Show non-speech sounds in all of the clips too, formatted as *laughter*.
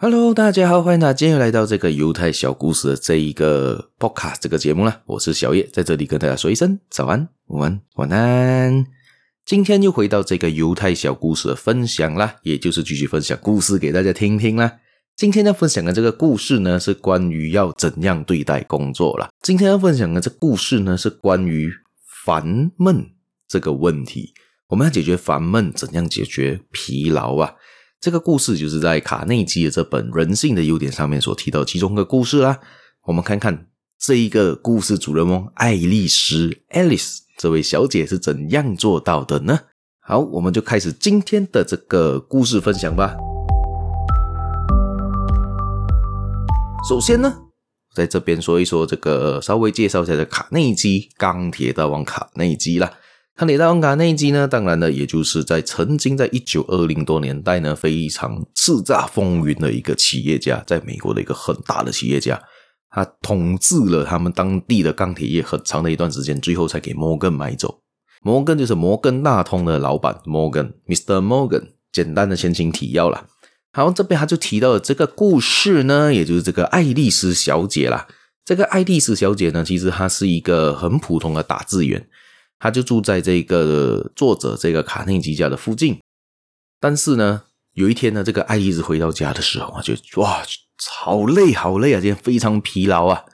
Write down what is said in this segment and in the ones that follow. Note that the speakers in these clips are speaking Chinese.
Hello，大家好，欢迎大家今天又来到这个犹太小故事的这一个 Podcast 这个节目啦。我是小叶，在这里跟大家说一声早安、午安、晚安。今天又回到这个犹太小故事的分享啦，也就是继续分享故事给大家听听啦。今天要分享的这个故事呢，是关于要怎样对待工作啦。今天要分享的这故事呢，是关于烦闷这个问题。我们要解决烦闷，怎样解决疲劳啊？这个故事就是在卡内基的这本《人性的优点》上面所提到其中一个故事啦。我们看看这一个故事主人翁爱丽丝 （Alice） 这位小姐是怎样做到的呢？好，我们就开始今天的这个故事分享吧。首先呢，在这边说一说这个，稍微介绍一下这卡内基钢铁大王卡内基啦。康铁大王卡内基呢，当然呢，也就是在曾经在一九二零多年代呢，非常叱咤风云的一个企业家，在美国的一个很大的企业家，他统治了他们当地的钢铁业很长的一段时间，最后才给摩根买走。摩根就是摩根大通的老板，摩根，Mr. Morgan。简单的前情提要啦。好，这边他就提到了这个故事呢，也就是这个爱丽丝小姐啦。这个爱丽丝小姐呢，其实她是一个很普通的打字员。他就住在这个作者这个卡内基家的附近，但是呢，有一天呢，这个爱丽丝回到家的时候啊，就哇，好累好累啊，今天非常疲劳啊，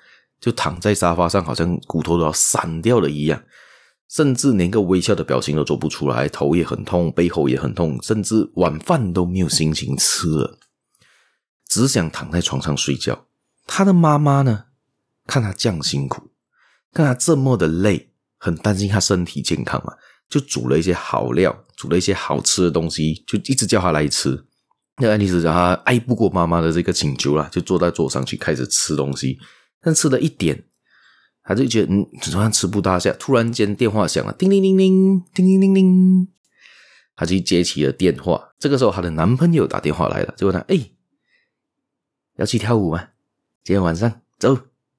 就躺在沙发上，好像骨头都要散掉了一样，甚至连个微笑的表情都做不出来，头也很痛，背后也很痛，甚至晚饭都没有心情吃了，只想躺在床上睡觉。他的妈妈呢，看他这样辛苦，看他这么的累。很担心他身体健康嘛，就煮了一些好料，煮了一些好吃的东西，就一直叫他来吃。那爱丽丝让他爱不过妈妈的这个请求啦，就坐在桌上去开始吃东西。但吃了一点，他就觉得嗯，好像吃不大下。突然间电话响了，叮铃铃铃，叮铃铃铃，他就接起了电话。这个时候，她的男朋友打电话来了，就问她：“哎，要去跳舞吗？今天晚上走。”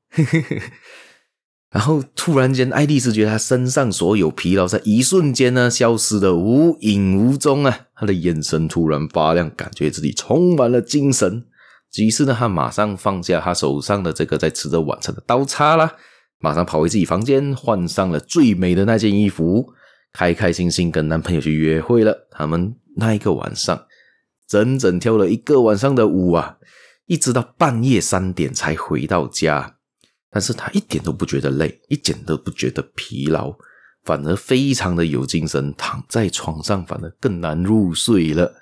*laughs* 然后突然间，爱丽丝觉得她身上所有疲劳在一瞬间呢消失的无影无踪啊！她的眼神突然发亮，感觉自己充满了精神。于是呢，她马上放下她手上的这个在吃着晚餐的刀叉啦，马上跑回自己房间，换上了最美的那件衣服，开开心心跟男朋友去约会了。他们那一个晚上，整整跳了一个晚上的舞啊，一直到半夜三点才回到家。但是他一点都不觉得累，一点都不觉得疲劳，反而非常的有精神，躺在床上反而更难入睡了。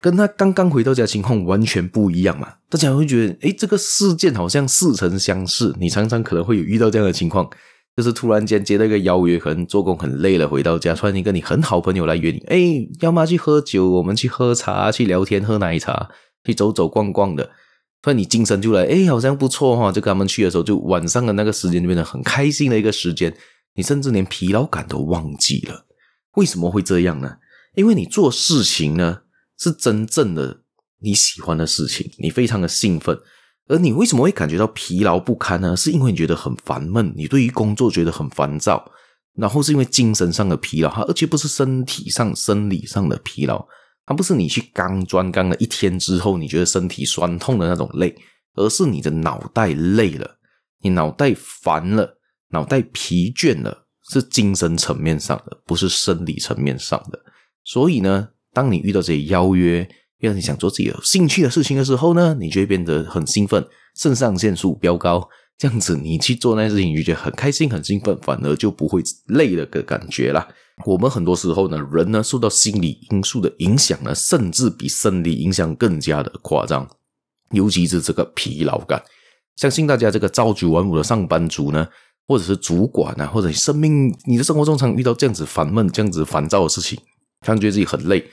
跟他刚刚回到家情况完全不一样嘛？大家会觉得，诶，这个事件好像似曾相识。你常常可能会有遇到这样的情况，就是突然间接到一个邀约，可能做工很累了，回到家突然间跟你很好朋友来约你，诶，要么去喝酒，我们去喝茶，去聊天，喝奶茶，去走走逛逛的。突然你精神就来，诶，好像不错哈，就跟他们去的时候，就晚上的那个时间就变得很开心的一个时间，你甚至连疲劳感都忘记了。为什么会这样呢？因为你做事情呢，是真正的你喜欢的事情，你非常的兴奋。而你为什么会感觉到疲劳不堪呢？是因为你觉得很烦闷，你对于工作觉得很烦躁，然后是因为精神上的疲劳哈，而且不是身体上、生理上的疲劳。它不是你去钢砖钢了一天之后，你觉得身体酸痛的那种累，而是你的脑袋累了，你脑袋烦了，脑袋疲倦了，是精神层面上的，不是生理层面上的。所以呢，当你遇到这些邀约，让你想做自己有兴趣的事情的时候呢，你就会变得很兴奋，肾上腺素飙高，这样子你去做那些事情，你就觉得很开心、很兴奋，反而就不会累了的感觉了。我们很多时候呢，人呢受到心理因素的影响呢，甚至比生理影响更加的夸张，尤其是这个疲劳感。相信大家这个朝九晚五的上班族呢，或者是主管啊，或者生命你的生活中常遇到这样子烦闷、这样子烦躁的事情，感觉得自己很累，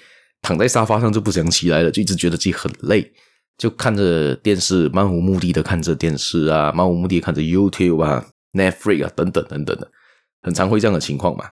躺在沙发上就不想起来了，就一直觉得自己很累，就看着电视，漫无目的的看着电视啊，漫无目的的看着 YouTube 啊、Netflix 啊等等等等的，很常会这样的情况嘛。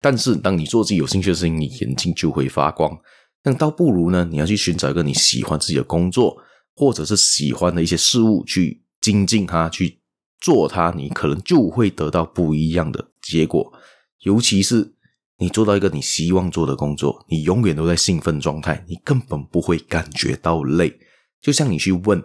但是，当你做自己有兴趣的事情，你眼睛就会发光。那倒不如呢，你要去寻找一个你喜欢自己的工作，或者是喜欢的一些事物去精进它，去做它，你可能就会得到不一样的结果。尤其是你做到一个你希望做的工作，你永远都在兴奋状态，你根本不会感觉到累。就像你去问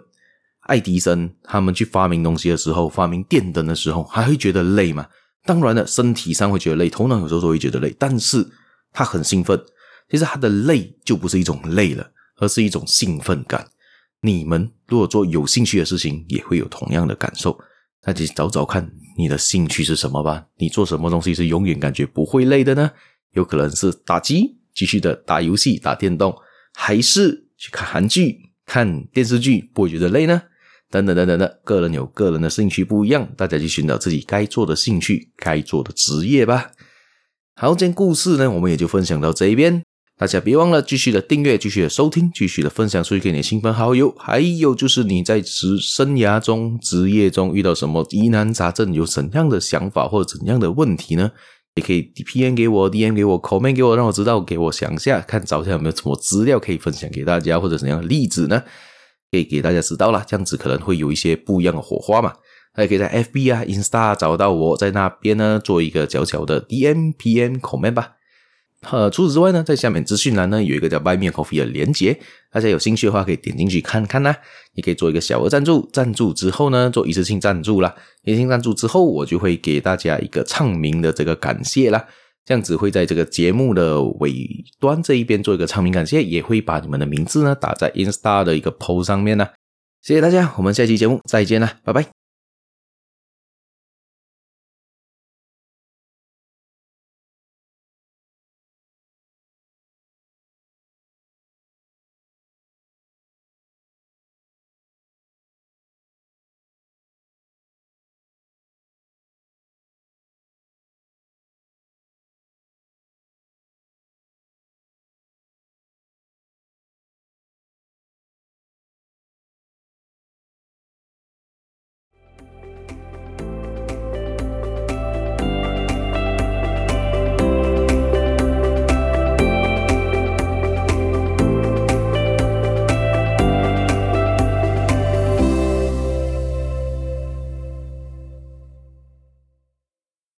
爱迪生他们去发明东西的时候，发明电灯的时候，还会觉得累吗？当然了，身体上会觉得累，头脑有时候都会觉得累，但是他很兴奋。其实他的累就不是一种累了，而是一种兴奋感。你们如果做有兴趣的事情，也会有同样的感受。那就找找看你的兴趣是什么吧。你做什么东西是永远感觉不会累的呢？有可能是打机，继续的打游戏、打电动，还是去看韩剧、看电视剧，不会觉得累呢？等等等等的，个人有个人的兴趣不一样，大家去寻找自己该做的兴趣、该做的职业吧。好，今天故事呢，我们也就分享到这一边。大家别忘了继续的订阅，继续的收听，继续的分享出去给你的亲朋好友。还有就是你在职生涯中、职业中遇到什么疑难杂症，有怎样的想法或者怎样的问题呢？也可以 PM 给我，DM 给我，comment 给我，让我知道，给我想一下，看找一下有没有什么资料可以分享给大家，或者怎样的例子呢？可以给大家知道啦，这样子可能会有一些不一样的火花嘛。大家可以在 FB 啊、Insta 找到我，在那边呢做一个小小的 DM、PM、comment 吧。呃，除此之外呢，在下面资讯栏呢有一个叫 Buy Me Coffee 的连结，大家有兴趣的话可以点进去看看啦。你可以做一个小额赞助，赞助之后呢做一次性赞助啦，一次性赞助之后我就会给大家一个唱名的这个感谢啦。这样子会在这个节目的尾端这一边做一个唱名感谢，也会把你们的名字呢打在 Insta 的一个 post 上面呢。谢谢大家，我们下期节目再见啦，拜拜。